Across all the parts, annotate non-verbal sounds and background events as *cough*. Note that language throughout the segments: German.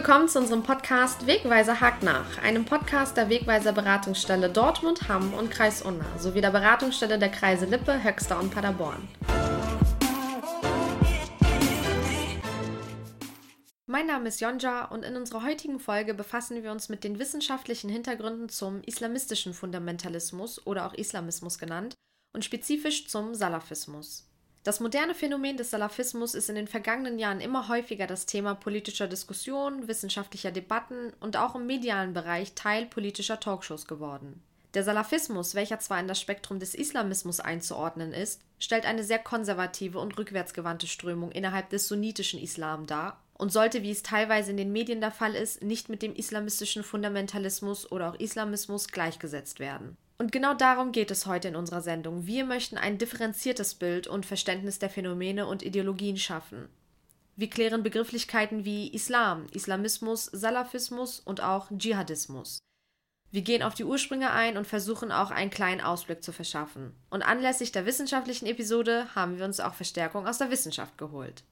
willkommen zu unserem Podcast Wegweiser hakt nach, einem Podcast der Wegweiser Beratungsstelle Dortmund, Hamm und Kreis Unna sowie der Beratungsstelle der Kreise Lippe, Höxter und Paderborn. Mein Name ist Jonja und in unserer heutigen Folge befassen wir uns mit den wissenschaftlichen Hintergründen zum islamistischen Fundamentalismus oder auch Islamismus genannt und spezifisch zum Salafismus. Das moderne Phänomen des Salafismus ist in den vergangenen Jahren immer häufiger das Thema politischer Diskussionen, wissenschaftlicher Debatten und auch im medialen Bereich Teil politischer Talkshows geworden. Der Salafismus, welcher zwar in das Spektrum des Islamismus einzuordnen ist, stellt eine sehr konservative und rückwärtsgewandte Strömung innerhalb des sunnitischen Islam dar und sollte, wie es teilweise in den Medien der Fall ist, nicht mit dem islamistischen Fundamentalismus oder auch Islamismus gleichgesetzt werden. Und genau darum geht es heute in unserer Sendung. Wir möchten ein differenziertes Bild und Verständnis der Phänomene und Ideologien schaffen. Wir klären Begrifflichkeiten wie Islam, Islamismus, Salafismus und auch Dschihadismus. Wir gehen auf die Ursprünge ein und versuchen auch einen kleinen Ausblick zu verschaffen. Und anlässlich der wissenschaftlichen Episode haben wir uns auch Verstärkung aus der Wissenschaft geholt.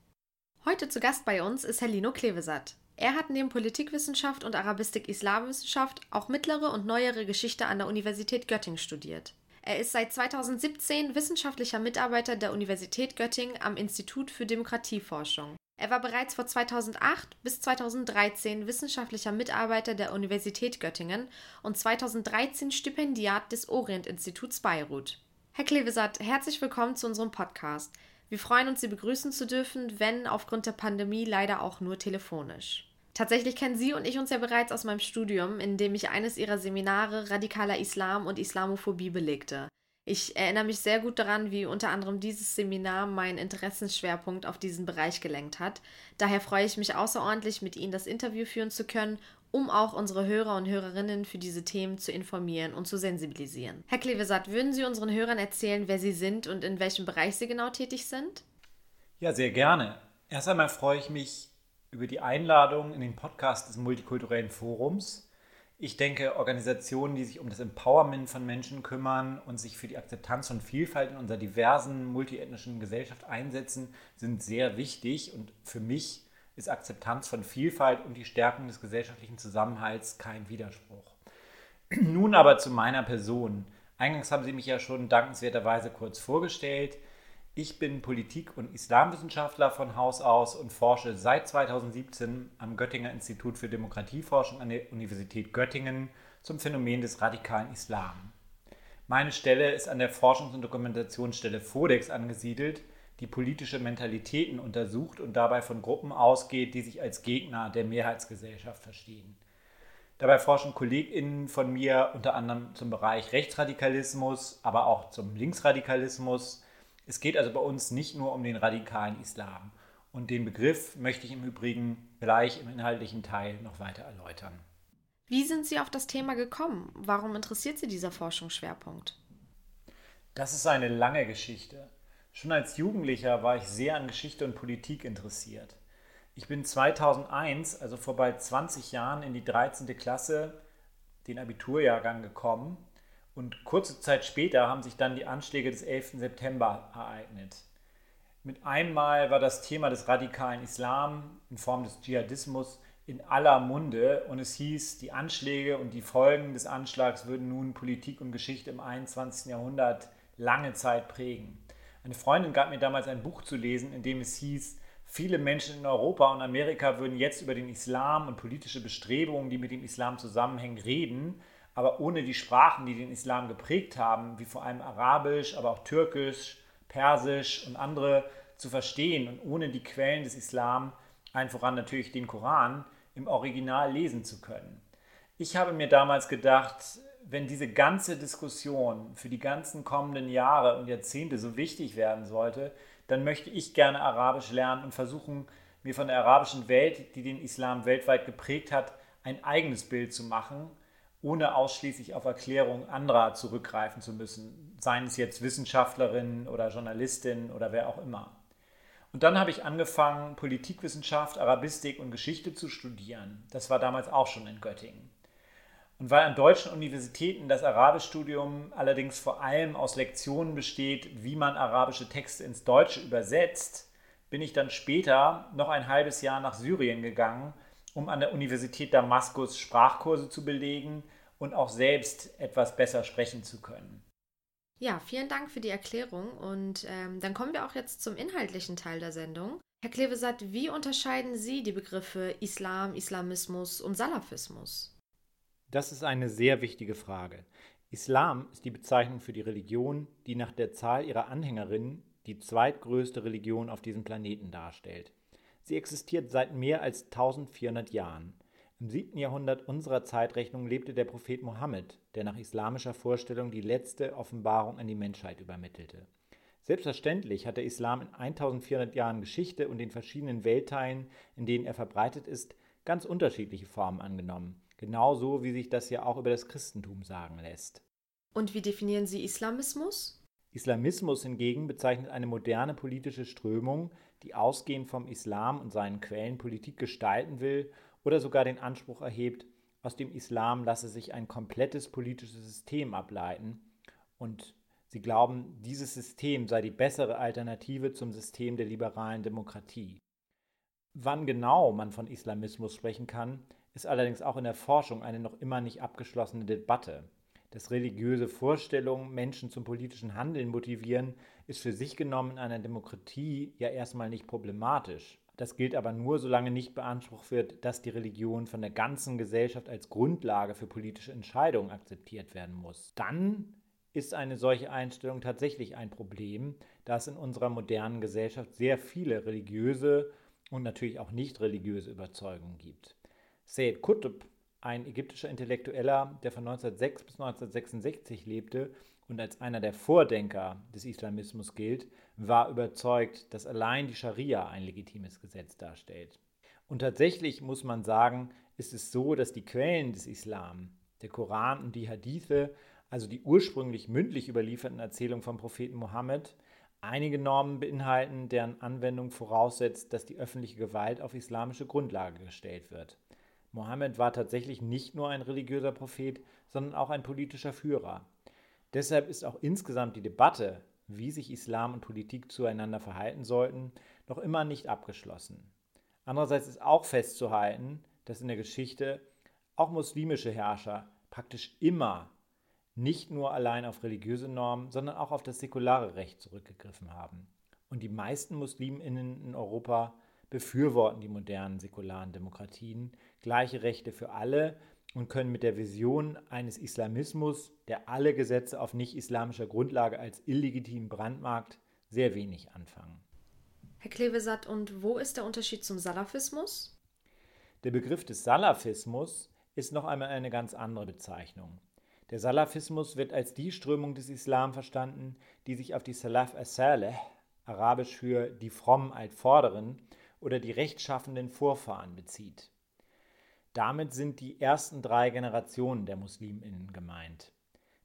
Heute zu Gast bei uns ist Herr Lino Klevesat. Er hat neben Politikwissenschaft und Arabistik-Islamwissenschaft auch mittlere und neuere Geschichte an der Universität Göttingen studiert. Er ist seit 2017 wissenschaftlicher Mitarbeiter der Universität Göttingen am Institut für Demokratieforschung. Er war bereits vor 2008 bis 2013 wissenschaftlicher Mitarbeiter der Universität Göttingen und 2013 Stipendiat des Orient-Instituts Beirut. Herr Klevesat, herzlich willkommen zu unserem Podcast. Wir freuen uns, Sie begrüßen zu dürfen, wenn aufgrund der Pandemie leider auch nur telefonisch. Tatsächlich kennen Sie und ich uns ja bereits aus meinem Studium, in dem ich eines Ihrer Seminare radikaler Islam und Islamophobie belegte. Ich erinnere mich sehr gut daran, wie unter anderem dieses Seminar meinen Interessensschwerpunkt auf diesen Bereich gelenkt hat. Daher freue ich mich außerordentlich, mit Ihnen das Interview führen zu können, um auch unsere Hörer und Hörerinnen für diese Themen zu informieren und zu sensibilisieren. Herr Klevesat, würden Sie unseren Hörern erzählen, wer Sie sind und in welchem Bereich Sie genau tätig sind? Ja, sehr gerne. Erst einmal freue ich mich über die Einladung in den Podcast des Multikulturellen Forums. Ich denke, Organisationen, die sich um das Empowerment von Menschen kümmern und sich für die Akzeptanz von Vielfalt in unserer diversen multiethnischen Gesellschaft einsetzen, sind sehr wichtig. Und für mich ist Akzeptanz von Vielfalt und die Stärkung des gesellschaftlichen Zusammenhalts kein Widerspruch. *clears throat* Nun aber zu meiner Person. Eingangs haben Sie mich ja schon dankenswerterweise kurz vorgestellt. Ich bin Politik- und Islamwissenschaftler von Haus aus und forsche seit 2017 am Göttinger Institut für Demokratieforschung an der Universität Göttingen zum Phänomen des radikalen Islam. Meine Stelle ist an der Forschungs- und Dokumentationsstelle FODEX angesiedelt, die politische Mentalitäten untersucht und dabei von Gruppen ausgeht, die sich als Gegner der Mehrheitsgesellschaft verstehen. Dabei forschen KollegInnen von mir unter anderem zum Bereich Rechtsradikalismus, aber auch zum Linksradikalismus, es geht also bei uns nicht nur um den radikalen Islam. Und den Begriff möchte ich im Übrigen gleich im inhaltlichen Teil noch weiter erläutern. Wie sind Sie auf das Thema gekommen? Warum interessiert Sie dieser Forschungsschwerpunkt? Das ist eine lange Geschichte. Schon als Jugendlicher war ich sehr an Geschichte und Politik interessiert. Ich bin 2001, also vor bald 20 Jahren, in die 13. Klasse, den Abiturjahrgang gekommen und kurze Zeit später haben sich dann die Anschläge des 11. September ereignet. Mit einmal war das Thema des radikalen Islam in Form des Dschihadismus in aller Munde und es hieß, die Anschläge und die Folgen des Anschlags würden nun Politik und Geschichte im 21. Jahrhundert lange Zeit prägen. Eine Freundin gab mir damals ein Buch zu lesen, in dem es hieß, viele Menschen in Europa und Amerika würden jetzt über den Islam und politische Bestrebungen, die mit dem Islam zusammenhängen, reden aber ohne die Sprachen, die den Islam geprägt haben, wie vor allem Arabisch, aber auch Türkisch, Persisch und andere zu verstehen und ohne die Quellen des Islam, allen voran natürlich den Koran, im Original lesen zu können. Ich habe mir damals gedacht, wenn diese ganze Diskussion für die ganzen kommenden Jahre und Jahrzehnte so wichtig werden sollte, dann möchte ich gerne Arabisch lernen und versuchen, mir von der arabischen Welt, die den Islam weltweit geprägt hat, ein eigenes Bild zu machen ohne ausschließlich auf Erklärungen anderer zurückgreifen zu müssen, seien es jetzt Wissenschaftlerinnen oder Journalistinnen oder wer auch immer. Und dann habe ich angefangen, Politikwissenschaft, Arabistik und Geschichte zu studieren. Das war damals auch schon in Göttingen. Und weil an deutschen Universitäten das Arabischstudium allerdings vor allem aus Lektionen besteht, wie man arabische Texte ins Deutsche übersetzt, bin ich dann später noch ein halbes Jahr nach Syrien gegangen um an der Universität Damaskus Sprachkurse zu belegen und auch selbst etwas besser sprechen zu können. Ja, vielen Dank für die Erklärung und ähm, dann kommen wir auch jetzt zum inhaltlichen Teil der Sendung. Herr Klevesat, wie unterscheiden Sie die Begriffe Islam, Islamismus und Salafismus? Das ist eine sehr wichtige Frage. Islam ist die Bezeichnung für die Religion, die nach der Zahl ihrer Anhängerinnen die zweitgrößte Religion auf diesem Planeten darstellt. Sie existiert seit mehr als 1400 Jahren. Im 7. Jahrhundert unserer Zeitrechnung lebte der Prophet Mohammed, der nach islamischer Vorstellung die letzte Offenbarung an die Menschheit übermittelte. Selbstverständlich hat der Islam in 1400 Jahren Geschichte und den verschiedenen Weltteilen, in denen er verbreitet ist, ganz unterschiedliche Formen angenommen, genauso wie sich das ja auch über das Christentum sagen lässt. Und wie definieren Sie Islamismus? Islamismus hingegen bezeichnet eine moderne politische Strömung, die ausgehend vom Islam und seinen Quellen Politik gestalten will oder sogar den Anspruch erhebt, aus dem Islam lasse sich ein komplettes politisches System ableiten und sie glauben, dieses System sei die bessere Alternative zum System der liberalen Demokratie. Wann genau man von Islamismus sprechen kann, ist allerdings auch in der Forschung eine noch immer nicht abgeschlossene Debatte. Dass religiöse Vorstellungen Menschen zum politischen Handeln motivieren, ist für sich genommen in einer Demokratie ja erstmal nicht problematisch. Das gilt aber nur, solange nicht beansprucht wird, dass die Religion von der ganzen Gesellschaft als Grundlage für politische Entscheidungen akzeptiert werden muss. Dann ist eine solche Einstellung tatsächlich ein Problem, da es in unserer modernen Gesellschaft sehr viele religiöse und natürlich auch nicht religiöse Überzeugungen gibt. Sayyid Qutb, ein ägyptischer Intellektueller, der von 1906 bis 1966 lebte und als einer der Vordenker des Islamismus gilt, war überzeugt, dass allein die Scharia ein legitimes Gesetz darstellt. Und tatsächlich muss man sagen, ist es so, dass die Quellen des Islam, der Koran und die Hadithe, also die ursprünglich mündlich überlieferten Erzählungen vom Propheten Mohammed, einige Normen beinhalten, deren Anwendung voraussetzt, dass die öffentliche Gewalt auf islamische Grundlage gestellt wird. Mohammed war tatsächlich nicht nur ein religiöser Prophet, sondern auch ein politischer Führer. Deshalb ist auch insgesamt die Debatte, wie sich Islam und Politik zueinander verhalten sollten, noch immer nicht abgeschlossen. Andererseits ist auch festzuhalten, dass in der Geschichte auch muslimische Herrscher praktisch immer nicht nur allein auf religiöse Normen, sondern auch auf das säkulare Recht zurückgegriffen haben. Und die meisten Musliminnen in Europa befürworten die modernen säkularen Demokratien, gleiche Rechte für alle und können mit der Vision eines Islamismus, der alle Gesetze auf nicht-islamischer Grundlage als illegitim brandmarkt, sehr wenig anfangen. Herr Klevesat, und wo ist der Unterschied zum Salafismus? Der Begriff des Salafismus ist noch einmal eine ganz andere Bezeichnung. Der Salafismus wird als die Strömung des Islam verstanden, die sich auf die Salaf as-Saleh, arabisch für die frommen Altvorderen oder die rechtschaffenden Vorfahren bezieht. Damit sind die ersten drei Generationen der Musliminnen gemeint.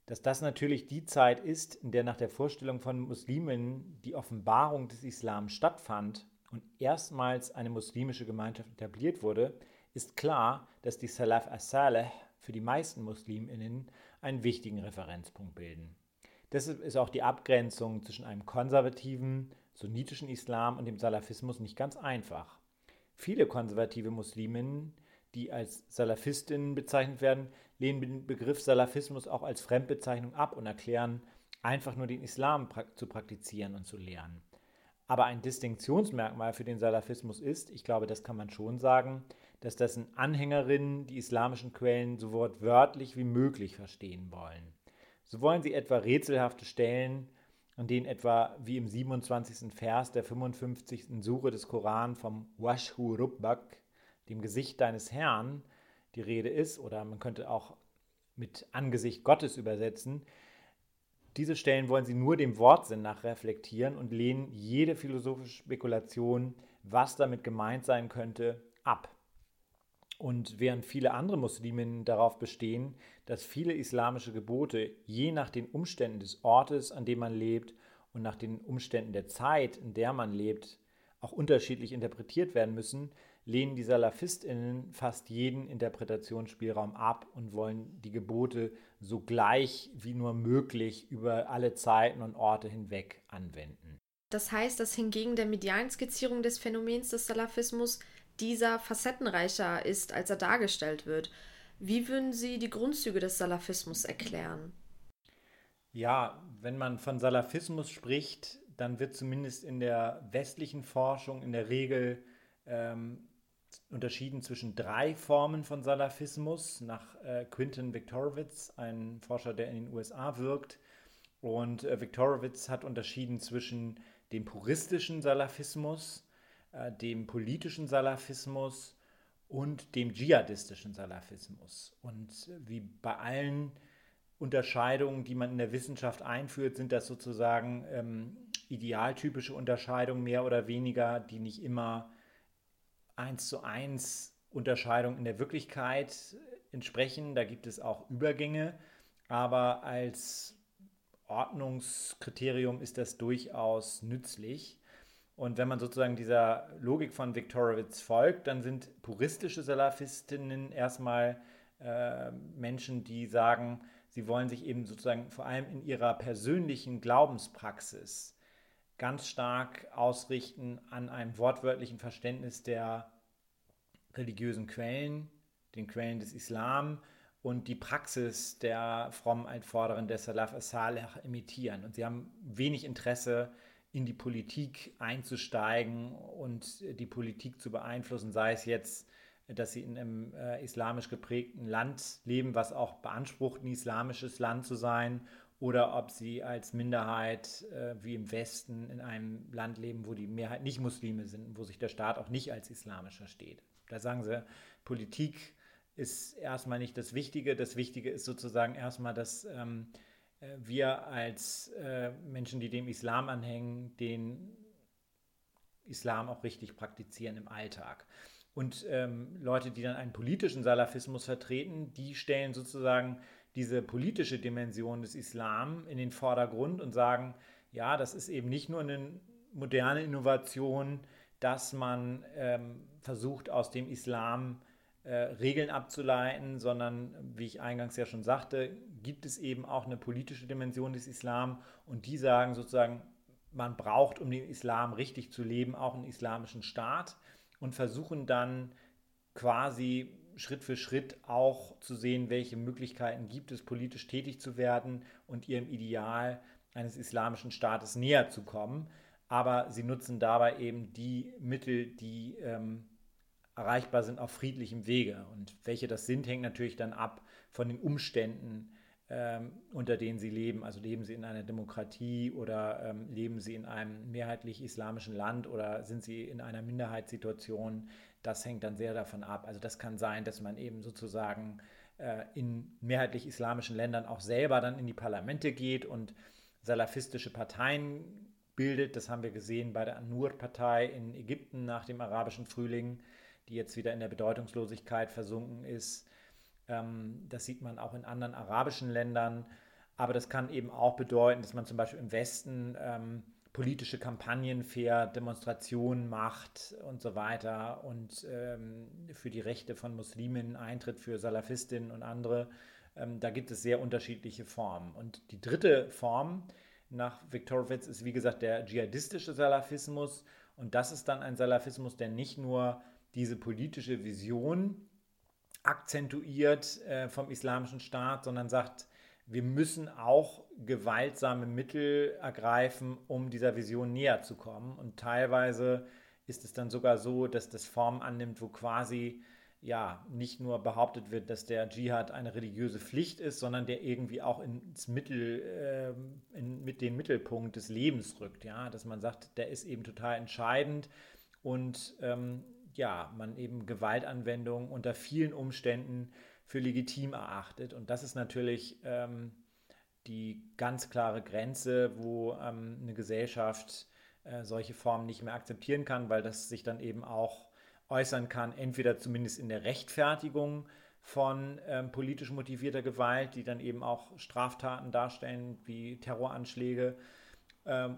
Dass das natürlich die Zeit ist, in der nach der Vorstellung von Musliminnen die Offenbarung des Islam stattfand und erstmals eine muslimische Gemeinschaft etabliert wurde, ist klar, dass die Salaf as-Saleh für die meisten Musliminnen einen wichtigen Referenzpunkt bilden. Deshalb ist auch die Abgrenzung zwischen einem konservativen, sunnitischen Islam und dem Salafismus nicht ganz einfach. Viele konservative Musliminnen die als Salafistinnen bezeichnet werden, lehnen den Begriff Salafismus auch als Fremdbezeichnung ab und erklären, einfach nur den Islam zu praktizieren und zu lehren. Aber ein Distinktionsmerkmal für den Salafismus ist, ich glaube, das kann man schon sagen, dass dessen Anhängerinnen die islamischen Quellen so wortwörtlich wie möglich verstehen wollen. So wollen sie etwa rätselhafte Stellen, an denen etwa wie im 27. Vers der 55. Sure des Koran vom Washhu Rubbak dem Gesicht deines Herrn die Rede ist, oder man könnte auch mit Angesicht Gottes übersetzen, diese Stellen wollen sie nur dem Wortsinn nach reflektieren und lehnen jede philosophische Spekulation, was damit gemeint sein könnte, ab. Und während viele andere Musliminnen darauf bestehen, dass viele islamische Gebote je nach den Umständen des Ortes, an dem man lebt und nach den Umständen der Zeit, in der man lebt, auch unterschiedlich interpretiert werden müssen, lehnen die SalafistInnen fast jeden Interpretationsspielraum ab und wollen die Gebote so gleich wie nur möglich über alle Zeiten und Orte hinweg anwenden. Das heißt, dass hingegen der medialen Skizzierung des Phänomens des Salafismus dieser facettenreicher ist, als er dargestellt wird. Wie würden Sie die Grundzüge des Salafismus erklären? Ja, wenn man von Salafismus spricht, dann wird zumindest in der westlichen Forschung in der Regel ähm, unterschieden zwischen drei Formen von Salafismus nach äh, Quinton Victorowitz, ein Forscher, der in den USA wirkt. Und äh, Victorowitz hat unterschieden zwischen dem puristischen Salafismus, äh, dem politischen Salafismus und dem dschihadistischen Salafismus. Und wie bei allen Unterscheidungen, die man in der Wissenschaft einführt, sind das sozusagen ähm, idealtypische Unterscheidungen mehr oder weniger, die nicht immer eins zu eins Unterscheidungen in der Wirklichkeit entsprechen. Da gibt es auch Übergänge, aber als Ordnungskriterium ist das durchaus nützlich. Und wenn man sozusagen dieser Logik von Viktorowitz folgt, dann sind puristische Salafistinnen erstmal äh, Menschen, die sagen, sie wollen sich eben sozusagen vor allem in ihrer persönlichen Glaubenspraxis ganz stark ausrichten an einem wortwörtlichen Verständnis der religiösen Quellen, den Quellen des Islam und die Praxis der frommen Einforderin der Salaf as-Salih imitieren. Und sie haben wenig Interesse, in die Politik einzusteigen und die Politik zu beeinflussen, sei es jetzt, dass sie in einem äh, islamisch geprägten Land leben, was auch beansprucht, ein islamisches Land zu sein, oder ob sie als Minderheit äh, wie im Westen in einem Land leben, wo die Mehrheit nicht Muslime sind, wo sich der Staat auch nicht als islamischer steht. Da sagen sie, Politik ist erstmal nicht das Wichtige. Das Wichtige ist sozusagen erstmal, dass ähm, äh, wir als äh, Menschen, die dem Islam anhängen, den Islam auch richtig praktizieren im Alltag. Und ähm, Leute, die dann einen politischen Salafismus vertreten, die stellen sozusagen diese politische Dimension des Islam in den Vordergrund und sagen, ja, das ist eben nicht nur eine moderne Innovation, dass man ähm, versucht, aus dem Islam äh, Regeln abzuleiten, sondern, wie ich eingangs ja schon sagte, gibt es eben auch eine politische Dimension des Islam und die sagen sozusagen, man braucht, um den Islam richtig zu leben, auch einen islamischen Staat und versuchen dann quasi Schritt für Schritt auch zu sehen, welche Möglichkeiten gibt es, politisch tätig zu werden und ihrem Ideal eines islamischen Staates näher zu kommen. Aber sie nutzen dabei eben die Mittel, die ähm, erreichbar sind auf friedlichem Wege. Und welche das sind, hängt natürlich dann ab von den Umständen, ähm, unter denen sie leben. Also leben sie in einer Demokratie oder ähm, leben sie in einem mehrheitlich islamischen Land oder sind sie in einer Minderheitssituation. Das hängt dann sehr davon ab. Also das kann sein, dass man eben sozusagen äh, in mehrheitlich islamischen Ländern auch selber dann in die Parlamente geht und salafistische Parteien bildet. Das haben wir gesehen bei der An-Nur-Partei in Ägypten nach dem arabischen Frühling die jetzt wieder in der Bedeutungslosigkeit versunken ist. Ähm, das sieht man auch in anderen arabischen Ländern. Aber das kann eben auch bedeuten, dass man zum Beispiel im Westen ähm, politische Kampagnen fährt, Demonstrationen macht und so weiter und ähm, für die Rechte von Muslimen eintritt, für Salafistinnen und andere. Ähm, da gibt es sehr unterschiedliche Formen. Und die dritte Form nach Viktorowitz ist, wie gesagt, der dschihadistische Salafismus. Und das ist dann ein Salafismus, der nicht nur diese politische Vision akzentuiert äh, vom Islamischen Staat, sondern sagt, wir müssen auch gewaltsame Mittel ergreifen, um dieser Vision näher zu kommen. Und teilweise ist es dann sogar so, dass das Form annimmt, wo quasi ja nicht nur behauptet wird, dass der Dschihad eine religiöse Pflicht ist, sondern der irgendwie auch ins Mittel, äh, in, mit den Mittelpunkt des Lebens rückt. Ja, dass man sagt, der ist eben total entscheidend und ähm, ja, man eben Gewaltanwendung unter vielen Umständen für legitim erachtet. Und das ist natürlich ähm, die ganz klare Grenze, wo ähm, eine Gesellschaft äh, solche Formen nicht mehr akzeptieren kann, weil das sich dann eben auch äußern kann, entweder zumindest in der Rechtfertigung von ähm, politisch motivierter Gewalt, die dann eben auch Straftaten darstellen, wie Terroranschläge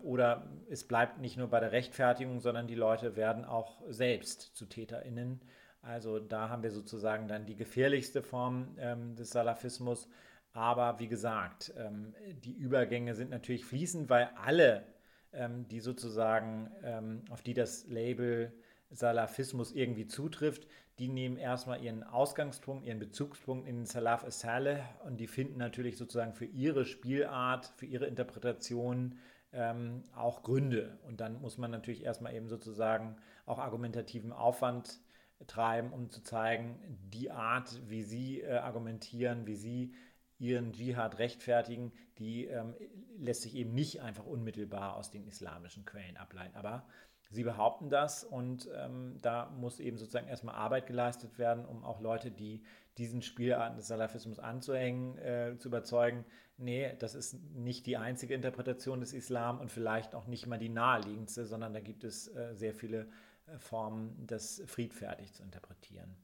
oder es bleibt nicht nur bei der Rechtfertigung, sondern die Leute werden auch selbst zu TäterInnen. Also da haben wir sozusagen dann die gefährlichste Form ähm, des Salafismus. Aber wie gesagt, ähm, die Übergänge sind natürlich fließend, weil alle, ähm, die sozusagen, ähm, auf die das Label Salafismus irgendwie zutrifft, die nehmen erstmal ihren Ausgangspunkt, ihren Bezugspunkt in den Salaf Saleh und die finden natürlich sozusagen für ihre Spielart, für ihre Interpretation ähm, auch Gründe. Und dann muss man natürlich erstmal eben sozusagen auch argumentativen Aufwand treiben, um zu zeigen, die Art, wie sie äh, argumentieren, wie sie ihren Dschihad rechtfertigen, die ähm, lässt sich eben nicht einfach unmittelbar aus den islamischen Quellen ableiten. Aber sie behaupten das und ähm, da muss eben sozusagen erstmal Arbeit geleistet werden, um auch Leute, die diesen Spielarten des Salafismus anzuhängen, äh, zu überzeugen, nee, das ist nicht die einzige Interpretation des Islam und vielleicht auch nicht mal die naheliegendste, sondern da gibt es äh, sehr viele äh, Formen, das friedfertig zu interpretieren.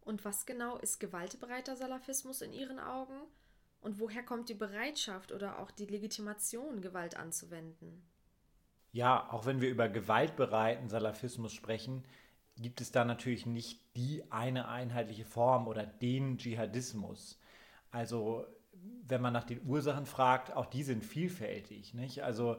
Und was genau ist gewaltbereiter Salafismus in Ihren Augen? Und woher kommt die Bereitschaft oder auch die Legitimation, Gewalt anzuwenden? Ja, auch wenn wir über gewaltbereiten Salafismus sprechen, gibt es da natürlich nicht die eine einheitliche Form oder den Dschihadismus. Also wenn man nach den Ursachen fragt, auch die sind vielfältig. Nicht? Also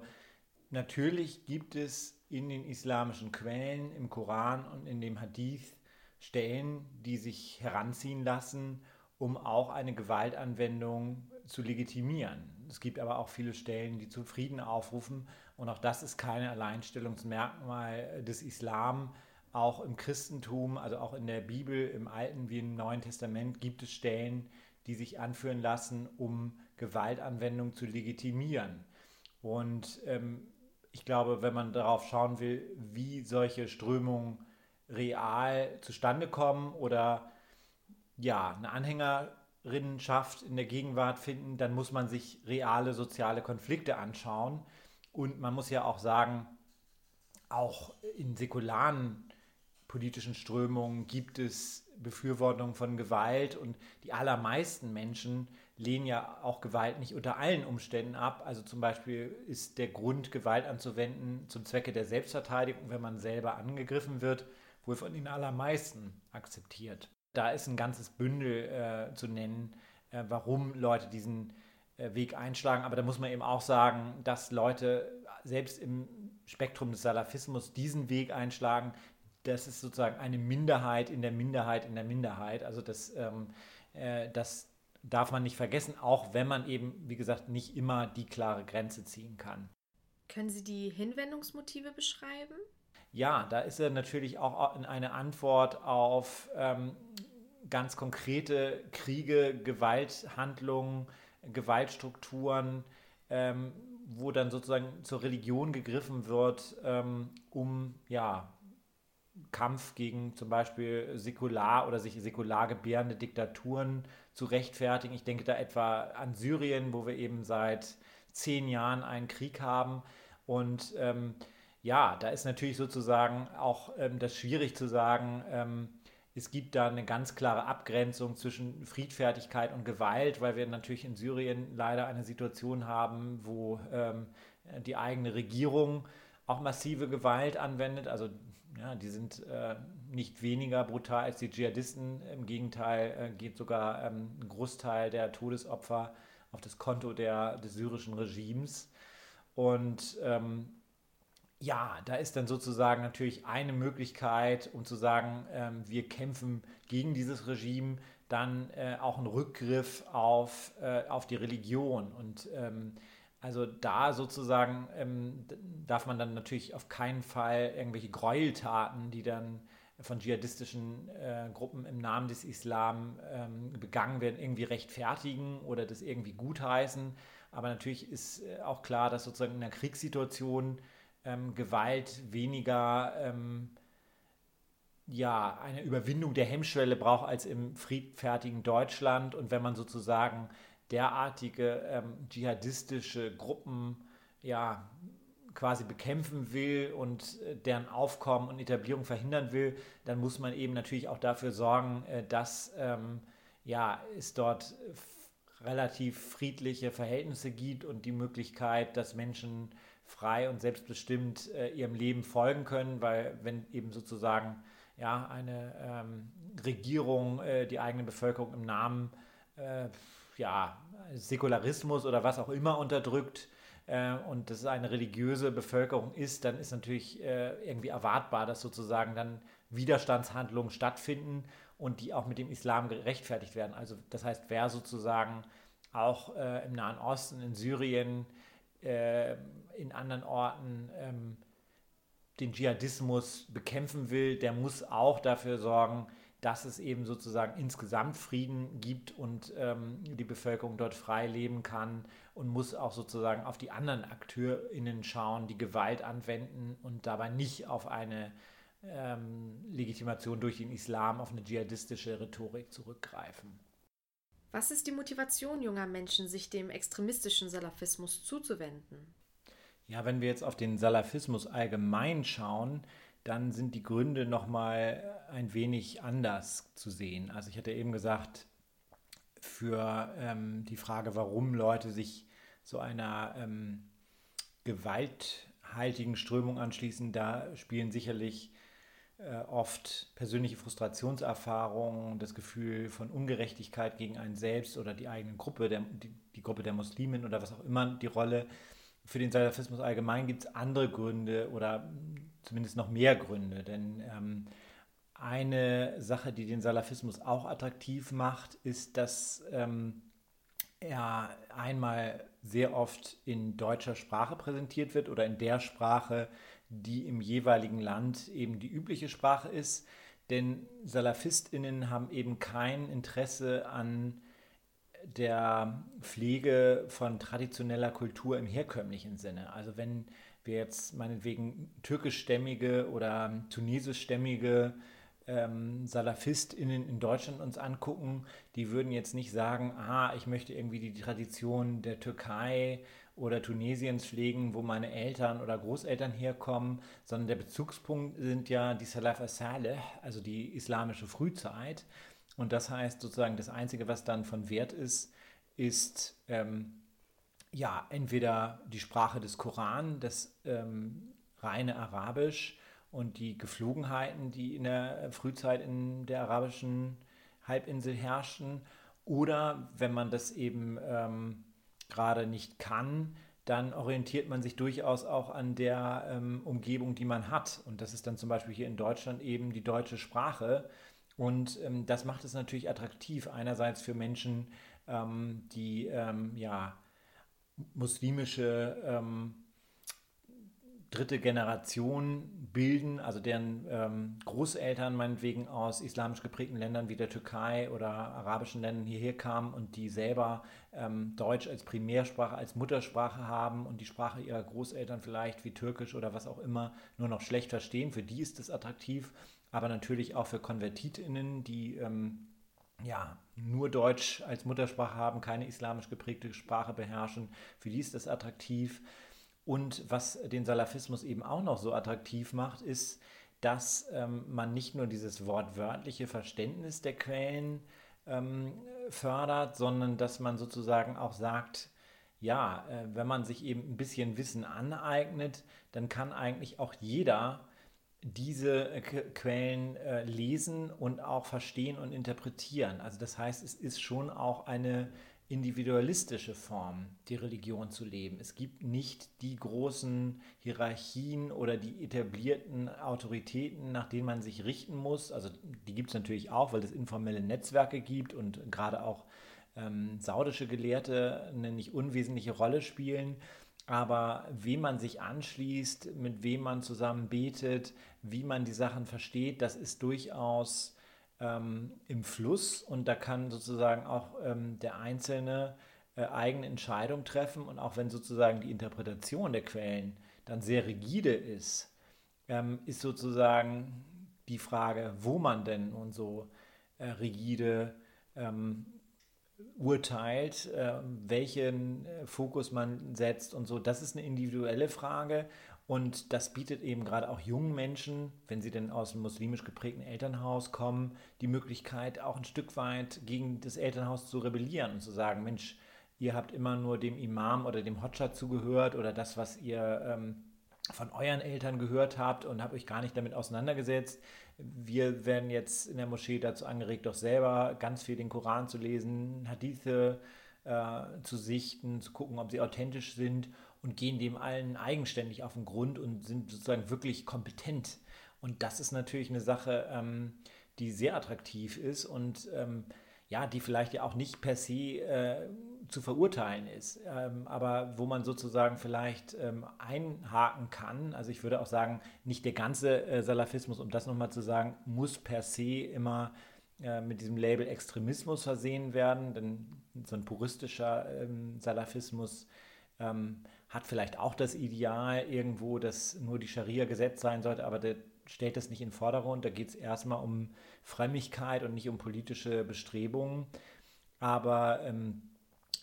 natürlich gibt es in den islamischen Quellen, im Koran und in dem Hadith Stellen, die sich heranziehen lassen, um auch eine Gewaltanwendung zu legitimieren. Es gibt aber auch viele Stellen, die zu Frieden aufrufen und auch das ist kein Alleinstellungsmerkmal des Islam. Auch im Christentum, also auch in der Bibel, im Alten wie im Neuen Testament gibt es Stellen, die sich anführen lassen, um Gewaltanwendung zu legitimieren. Und ähm, ich glaube, wenn man darauf schauen will, wie solche Strömungen real zustande kommen oder ja, eine Anhängerinnenschaft in der Gegenwart finden, dann muss man sich reale soziale Konflikte anschauen. Und man muss ja auch sagen, auch in säkularen politischen Strömungen gibt es Befürwortung von Gewalt und die allermeisten Menschen lehnen ja auch Gewalt nicht unter allen Umständen ab. Also zum Beispiel ist der Grund, Gewalt anzuwenden zum Zwecke der Selbstverteidigung, wenn man selber angegriffen wird, wohl von den allermeisten akzeptiert da ist ein ganzes Bündel äh, zu nennen, äh, warum Leute diesen äh, Weg einschlagen. Aber da muss man eben auch sagen, dass Leute selbst im Spektrum des Salafismus diesen Weg einschlagen. Das ist sozusagen eine Minderheit in der Minderheit in der Minderheit. Also das, ähm, äh, das darf man nicht vergessen, auch wenn man eben, wie gesagt, nicht immer die klare Grenze ziehen kann. Können Sie die Hinwendungsmotive beschreiben? Ja, da ist er natürlich auch eine Antwort auf ähm, ganz konkrete Kriege, Gewalthandlungen, Gewaltstrukturen, ähm, wo dann sozusagen zur Religion gegriffen wird, ähm, um ja, Kampf gegen zum Beispiel säkular oder sich säkular gebärende Diktaturen zu rechtfertigen. Ich denke da etwa an Syrien, wo wir eben seit zehn Jahren einen Krieg haben und ähm, ja, da ist natürlich sozusagen auch ähm, das schwierig zu sagen, ähm, es gibt da eine ganz klare Abgrenzung zwischen Friedfertigkeit und Gewalt, weil wir natürlich in Syrien leider eine Situation haben, wo ähm, die eigene Regierung auch massive Gewalt anwendet. Also ja, die sind äh, nicht weniger brutal als die Dschihadisten. Im Gegenteil äh, geht sogar ähm, ein Großteil der Todesopfer auf das Konto der, des syrischen Regimes. Und ähm, ja, da ist dann sozusagen natürlich eine Möglichkeit, um zu sagen, ähm, wir kämpfen gegen dieses Regime, dann äh, auch ein Rückgriff auf, äh, auf die Religion. Und ähm, also da sozusagen ähm, darf man dann natürlich auf keinen Fall irgendwelche Gräueltaten, die dann von dschihadistischen äh, Gruppen im Namen des Islam ähm, begangen werden, irgendwie rechtfertigen oder das irgendwie gutheißen. Aber natürlich ist äh, auch klar, dass sozusagen in einer Kriegssituation ähm, Gewalt weniger ähm, ja, eine Überwindung der Hemmschwelle braucht als im friedfertigen Deutschland. Und wenn man sozusagen derartige ähm, dschihadistische Gruppen ja, quasi bekämpfen will und äh, deren Aufkommen und Etablierung verhindern will, dann muss man eben natürlich auch dafür sorgen, äh, dass ähm, ja, es dort relativ friedliche Verhältnisse gibt und die Möglichkeit, dass Menschen frei und selbstbestimmt äh, ihrem Leben folgen können, weil wenn eben sozusagen ja, eine ähm, Regierung äh, die eigene Bevölkerung im Namen äh, ja, Säkularismus oder was auch immer unterdrückt, äh, und das eine religiöse Bevölkerung ist, dann ist natürlich äh, irgendwie erwartbar, dass sozusagen dann Widerstandshandlungen stattfinden und die auch mit dem Islam gerechtfertigt werden. Also das heißt, wer sozusagen auch äh, im Nahen Osten, in Syrien, äh, in anderen Orten ähm, den Dschihadismus bekämpfen will, der muss auch dafür sorgen, dass es eben sozusagen insgesamt Frieden gibt und ähm, die Bevölkerung dort frei leben kann und muss auch sozusagen auf die anderen AkteurInnen schauen, die Gewalt anwenden und dabei nicht auf eine ähm, Legitimation durch den Islam, auf eine dschihadistische Rhetorik zurückgreifen. Was ist die Motivation junger Menschen, sich dem extremistischen Salafismus zuzuwenden? Ja, wenn wir jetzt auf den Salafismus allgemein schauen, dann sind die Gründe nochmal ein wenig anders zu sehen. Also ich hatte eben gesagt, für ähm, die Frage, warum Leute sich so einer ähm, gewalthaltigen Strömung anschließen, da spielen sicherlich äh, oft persönliche Frustrationserfahrungen, das Gefühl von Ungerechtigkeit gegen einen selbst oder die eigene Gruppe, der, die, die Gruppe der Muslimen oder was auch immer die Rolle. Für den Salafismus allgemein gibt es andere Gründe oder zumindest noch mehr Gründe, denn ähm, eine Sache, die den Salafismus auch attraktiv macht, ist, dass ähm, er einmal sehr oft in deutscher Sprache präsentiert wird oder in der Sprache, die im jeweiligen Land eben die übliche Sprache ist. Denn Salafistinnen haben eben kein Interesse an der Pflege von traditioneller Kultur im herkömmlichen Sinne. Also wenn wir jetzt meinetwegen türkischstämmige oder tunesischstämmige ähm, SalafistInnen in Deutschland uns angucken, die würden jetzt nicht sagen, ah, ich möchte irgendwie die Tradition der Türkei oder Tunesiens pflegen, wo meine Eltern oder Großeltern herkommen, sondern der Bezugspunkt sind ja die Salaf as-Saleh, also die islamische Frühzeit. Und das heißt sozusagen, das Einzige, was dann von Wert ist, ist ähm, ja entweder die Sprache des Koran, das ähm, reine Arabisch und die Geflogenheiten, die in der Frühzeit in der arabischen Halbinsel herrschten, oder wenn man das eben ähm, gerade nicht kann, dann orientiert man sich durchaus auch an der ähm, Umgebung, die man hat. Und das ist dann zum Beispiel hier in Deutschland eben die deutsche Sprache. Und ähm, das macht es natürlich attraktiv, einerseits für Menschen, ähm, die ähm, ja muslimische ähm, dritte Generation bilden, also deren ähm, Großeltern meinetwegen aus islamisch geprägten Ländern wie der Türkei oder arabischen Ländern hierher kamen und die selber Deutsch als Primärsprache, als Muttersprache haben und die Sprache ihrer Großeltern vielleicht wie Türkisch oder was auch immer nur noch schlecht verstehen. Für die ist es attraktiv, aber natürlich auch für KonvertitInnen, die ähm, ja, nur Deutsch als Muttersprache haben, keine islamisch geprägte Sprache beherrschen. Für die ist das attraktiv. Und was den Salafismus eben auch noch so attraktiv macht, ist, dass ähm, man nicht nur dieses wortwörtliche Verständnis der Quellen ähm, fördert, sondern dass man sozusagen auch sagt, ja, äh, wenn man sich eben ein bisschen Wissen aneignet, dann kann eigentlich auch jeder diese äh, Quellen äh, lesen und auch verstehen und interpretieren. Also das heißt, es ist schon auch eine individualistische Form, die Religion zu leben. Es gibt nicht die großen Hierarchien oder die etablierten Autoritäten, nach denen man sich richten muss. Also die gibt es natürlich auch, weil es informelle Netzwerke gibt und gerade auch ähm, saudische Gelehrte eine nicht unwesentliche Rolle spielen. Aber wem man sich anschließt, mit wem man zusammen betet, wie man die Sachen versteht, das ist durchaus ähm, im Fluss. Und da kann sozusagen auch ähm, der Einzelne äh, eigene Entscheidungen treffen. Und auch wenn sozusagen die Interpretation der Quellen dann sehr rigide ist, ähm, ist sozusagen die Frage, wo man denn nun so äh, rigide ähm, urteilt, äh, welchen äh, Fokus man setzt und so. Das ist eine individuelle Frage und das bietet eben gerade auch jungen Menschen, wenn sie denn aus einem muslimisch geprägten Elternhaus kommen, die Möglichkeit, auch ein Stück weit gegen das Elternhaus zu rebellieren und zu sagen, Mensch, ihr habt immer nur dem Imam oder dem Hodja zugehört oder das, was ihr ähm, von euren Eltern gehört habt und habt euch gar nicht damit auseinandergesetzt. Wir werden jetzt in der Moschee dazu angeregt, doch selber ganz viel den Koran zu lesen, Hadithe äh, zu sichten, zu gucken, ob sie authentisch sind und gehen dem allen eigenständig auf den Grund und sind sozusagen wirklich kompetent. Und das ist natürlich eine Sache, ähm, die sehr attraktiv ist und ähm, ja, die vielleicht ja auch nicht per se äh, zu verurteilen ist, ähm, aber wo man sozusagen vielleicht ähm, einhaken kann. Also ich würde auch sagen, nicht der ganze äh, Salafismus, um das nochmal zu sagen, muss per se immer äh, mit diesem Label Extremismus versehen werden, denn so ein puristischer ähm, Salafismus ähm, hat vielleicht auch das Ideal irgendwo, dass nur die Scharia Gesetz sein sollte, aber der stellt das nicht in den Vordergrund. Da geht es erstmal um Frömmigkeit und nicht um politische Bestrebungen. Aber ähm,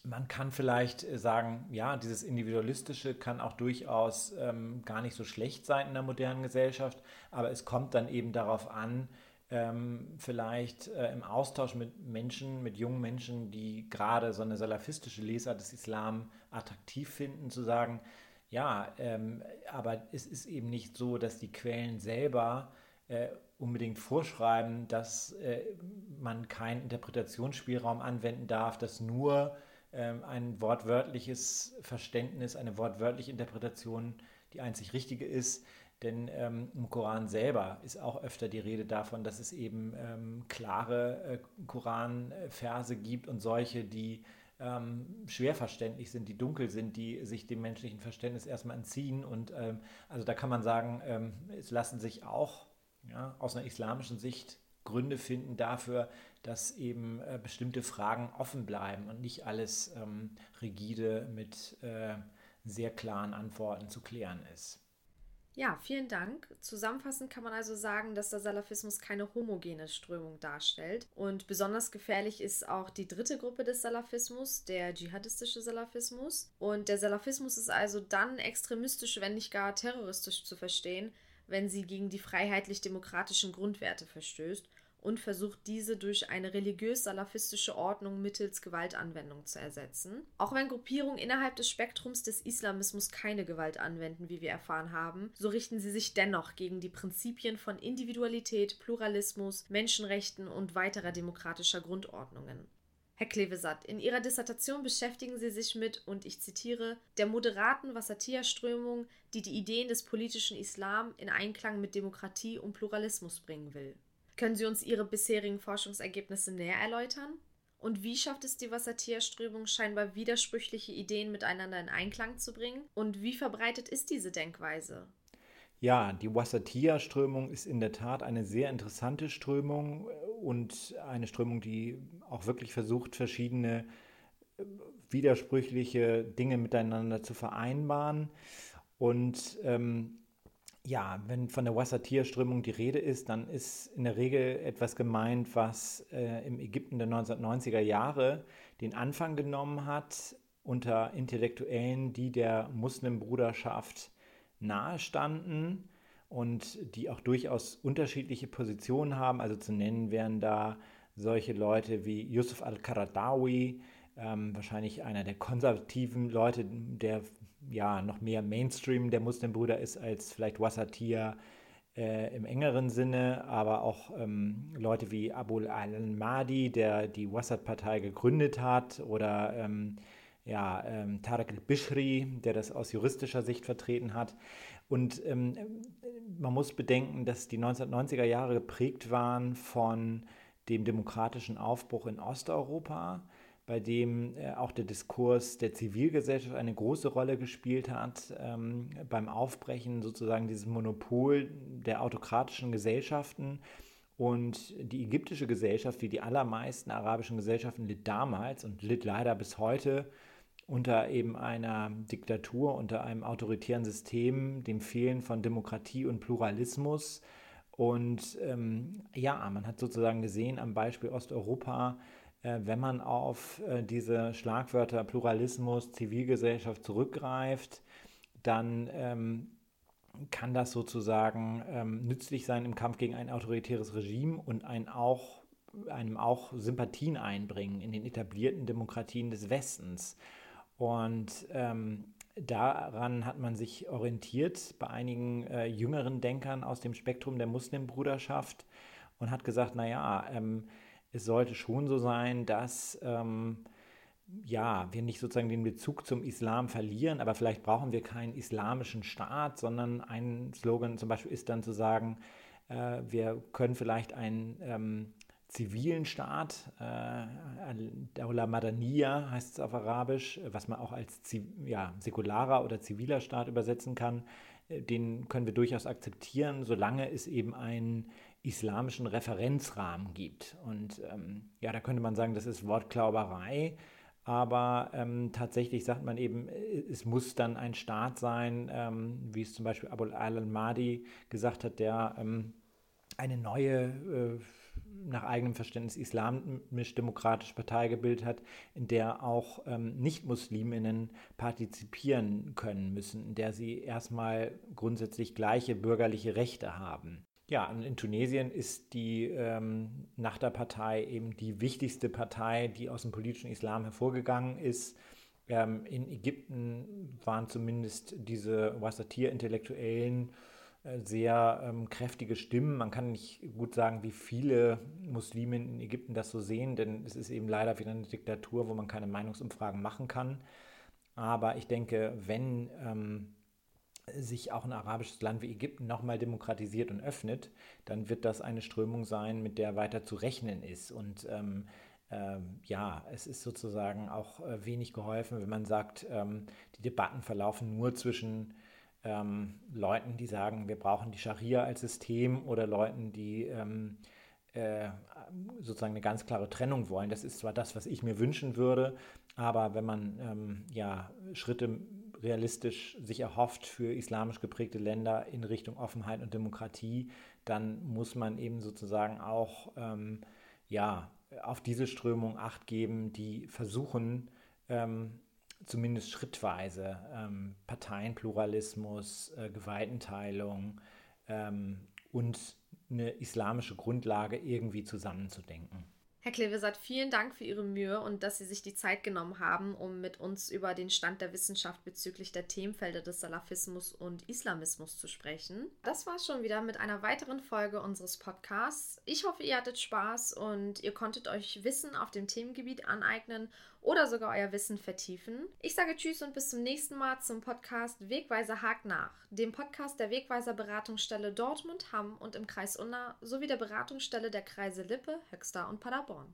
man kann vielleicht äh, sagen, ja, dieses Individualistische kann auch durchaus ähm, gar nicht so schlecht sein in der modernen Gesellschaft, aber es kommt dann eben darauf an, ähm, vielleicht äh, im Austausch mit Menschen, mit jungen Menschen, die gerade so eine salafistische Lesart des Islam attraktiv finden, zu sagen, ja, ähm, aber es ist eben nicht so, dass die Quellen selber äh, unbedingt vorschreiben, dass äh, man keinen Interpretationsspielraum anwenden darf, dass nur ein wortwörtliches Verständnis, eine wortwörtliche Interpretation die einzig richtige ist. Denn ähm, im Koran selber ist auch öfter die Rede davon, dass es eben ähm, klare äh, Koranverse gibt und solche, die ähm, schwer verständlich sind, die dunkel sind, die sich dem menschlichen Verständnis erstmal entziehen. Und ähm, also da kann man sagen, ähm, es lassen sich auch ja, aus einer islamischen Sicht Gründe finden dafür, dass eben äh, bestimmte Fragen offen bleiben und nicht alles ähm, rigide mit äh, sehr klaren Antworten zu klären ist. Ja, vielen Dank. Zusammenfassend kann man also sagen, dass der Salafismus keine homogene Strömung darstellt. Und besonders gefährlich ist auch die dritte Gruppe des Salafismus, der dschihadistische Salafismus. Und der Salafismus ist also dann extremistisch, wenn nicht gar terroristisch zu verstehen, wenn sie gegen die freiheitlich-demokratischen Grundwerte verstößt und versucht diese durch eine religiös-salafistische Ordnung mittels Gewaltanwendung zu ersetzen. Auch wenn Gruppierungen innerhalb des Spektrums des Islamismus keine Gewalt anwenden, wie wir erfahren haben, so richten sie sich dennoch gegen die Prinzipien von Individualität, Pluralismus, Menschenrechten und weiterer demokratischer Grundordnungen. Herr Klevesat, in Ihrer Dissertation beschäftigen Sie sich mit, und ich zitiere, der moderaten Wasatiyah-Strömung, die die Ideen des politischen Islam in Einklang mit Demokratie und Pluralismus bringen will. Können Sie uns Ihre bisherigen Forschungsergebnisse näher erläutern? Und wie schafft es die Wasatiyah-Strömung, scheinbar widersprüchliche Ideen miteinander in Einklang zu bringen? Und wie verbreitet ist diese Denkweise? Ja, die Wasatiyah-Strömung ist in der Tat eine sehr interessante Strömung und eine Strömung, die auch wirklich versucht, verschiedene äh, widersprüchliche Dinge miteinander zu vereinbaren. Und ähm, ja, wenn von der Wasatiyah-Strömung die Rede ist, dann ist in der Regel etwas gemeint, was äh, im Ägypten der 1990er Jahre den Anfang genommen hat unter Intellektuellen, die der Muslimbruderschaft nahestanden und die auch durchaus unterschiedliche Positionen haben. Also zu nennen wären da solche Leute wie Yusuf al-Qaradawi, ähm, wahrscheinlich einer der konservativen Leute, der ja noch mehr Mainstream der Muslimbrüder ist als vielleicht Wasatiyah äh, im engeren Sinne, aber auch ähm, Leute wie Abul al-Mahdi, der die Wasat-Partei gegründet hat, oder ähm, ja, ähm, Tarek al-Bishri, der das aus juristischer Sicht vertreten hat. Und ähm, man muss bedenken, dass die 1990er Jahre geprägt waren von dem demokratischen Aufbruch in Osteuropa bei dem äh, auch der Diskurs der Zivilgesellschaft eine große Rolle gespielt hat, ähm, beim Aufbrechen sozusagen dieses Monopol der autokratischen Gesellschaften. Und die ägyptische Gesellschaft, wie die allermeisten arabischen Gesellschaften, litt damals und litt leider bis heute unter eben einer Diktatur, unter einem autoritären System, dem Fehlen von Demokratie und Pluralismus. Und ähm, ja, man hat sozusagen gesehen am Beispiel Osteuropa, äh, wenn man auf äh, diese Schlagwörter Pluralismus, Zivilgesellschaft zurückgreift, dann ähm, kann das sozusagen ähm, nützlich sein im Kampf gegen ein autoritäres Regime und ein auch, einem auch Sympathien einbringen in den etablierten Demokratien des Westens. Und ähm, daran hat man sich orientiert bei einigen äh, jüngeren Denkern aus dem Spektrum der Muslimbruderschaft und hat gesagt, naja, ähm, es sollte schon so sein, dass ähm, ja, wir nicht sozusagen den Bezug zum Islam verlieren, aber vielleicht brauchen wir keinen islamischen Staat, sondern ein Slogan zum Beispiel ist dann zu sagen, äh, wir können vielleicht einen ähm, zivilen Staat, äh, Daula Madaniya heißt es auf Arabisch, was man auch als ja, säkularer oder ziviler Staat übersetzen kann, äh, den können wir durchaus akzeptieren, solange es eben einen islamischen Referenzrahmen gibt. Und ähm, ja, da könnte man sagen, das ist Wortklauberei. Aber ähm, tatsächlich sagt man eben, äh, es muss dann ein Staat sein, ähm, wie es zum Beispiel Abul al-Mahdi gesagt hat, der ähm, eine neue, äh, nach eigenem Verständnis islamisch-demokratische Partei gebildet hat, in der auch ähm, Nicht-Musliminnen partizipieren können müssen, in der sie erstmal grundsätzlich gleiche bürgerliche Rechte haben. Ja, in Tunesien ist die ähm, Nachda-Partei eben die wichtigste Partei, die aus dem politischen Islam hervorgegangen ist. Ähm, in Ägypten waren zumindest diese Wassatir-Intellektuellen äh, sehr ähm, kräftige Stimmen. Man kann nicht gut sagen, wie viele Muslime in Ägypten das so sehen, denn es ist eben leider wieder eine Diktatur, wo man keine Meinungsumfragen machen kann. Aber ich denke, wenn ähm, sich auch ein arabisches Land wie Ägypten nochmal demokratisiert und öffnet, dann wird das eine Strömung sein, mit der weiter zu rechnen ist. Und ähm, ähm, ja, es ist sozusagen auch äh, wenig geholfen, wenn man sagt, ähm, die Debatten verlaufen nur zwischen ähm, Leuten, die sagen, wir brauchen die Scharia als System oder Leuten, die ähm, äh, sozusagen eine ganz klare Trennung wollen. Das ist zwar das, was ich mir wünschen würde, aber wenn man ähm, ja Schritte realistisch sich erhofft für islamisch geprägte Länder in Richtung Offenheit und Demokratie, dann muss man eben sozusagen auch ähm, ja, auf diese Strömung acht geben, die versuchen, ähm, zumindest schrittweise ähm, Parteienpluralismus, äh, Gewaltenteilung ähm, und eine islamische Grundlage irgendwie zusammenzudenken. Herr Klevesat, vielen Dank für Ihre Mühe und dass Sie sich die Zeit genommen haben, um mit uns über den Stand der Wissenschaft bezüglich der Themenfelder des Salafismus und Islamismus zu sprechen. Das war schon wieder mit einer weiteren Folge unseres Podcasts. Ich hoffe, ihr hattet Spaß und ihr konntet euch Wissen auf dem Themengebiet aneignen oder sogar euer Wissen vertiefen. Ich sage Tschüss und bis zum nächsten Mal zum Podcast Wegweiser hakt nach, dem Podcast der Wegweiser Beratungsstelle Dortmund, Hamm und im Kreis Unna sowie der Beratungsstelle der Kreise Lippe, Höxter und Paderborn.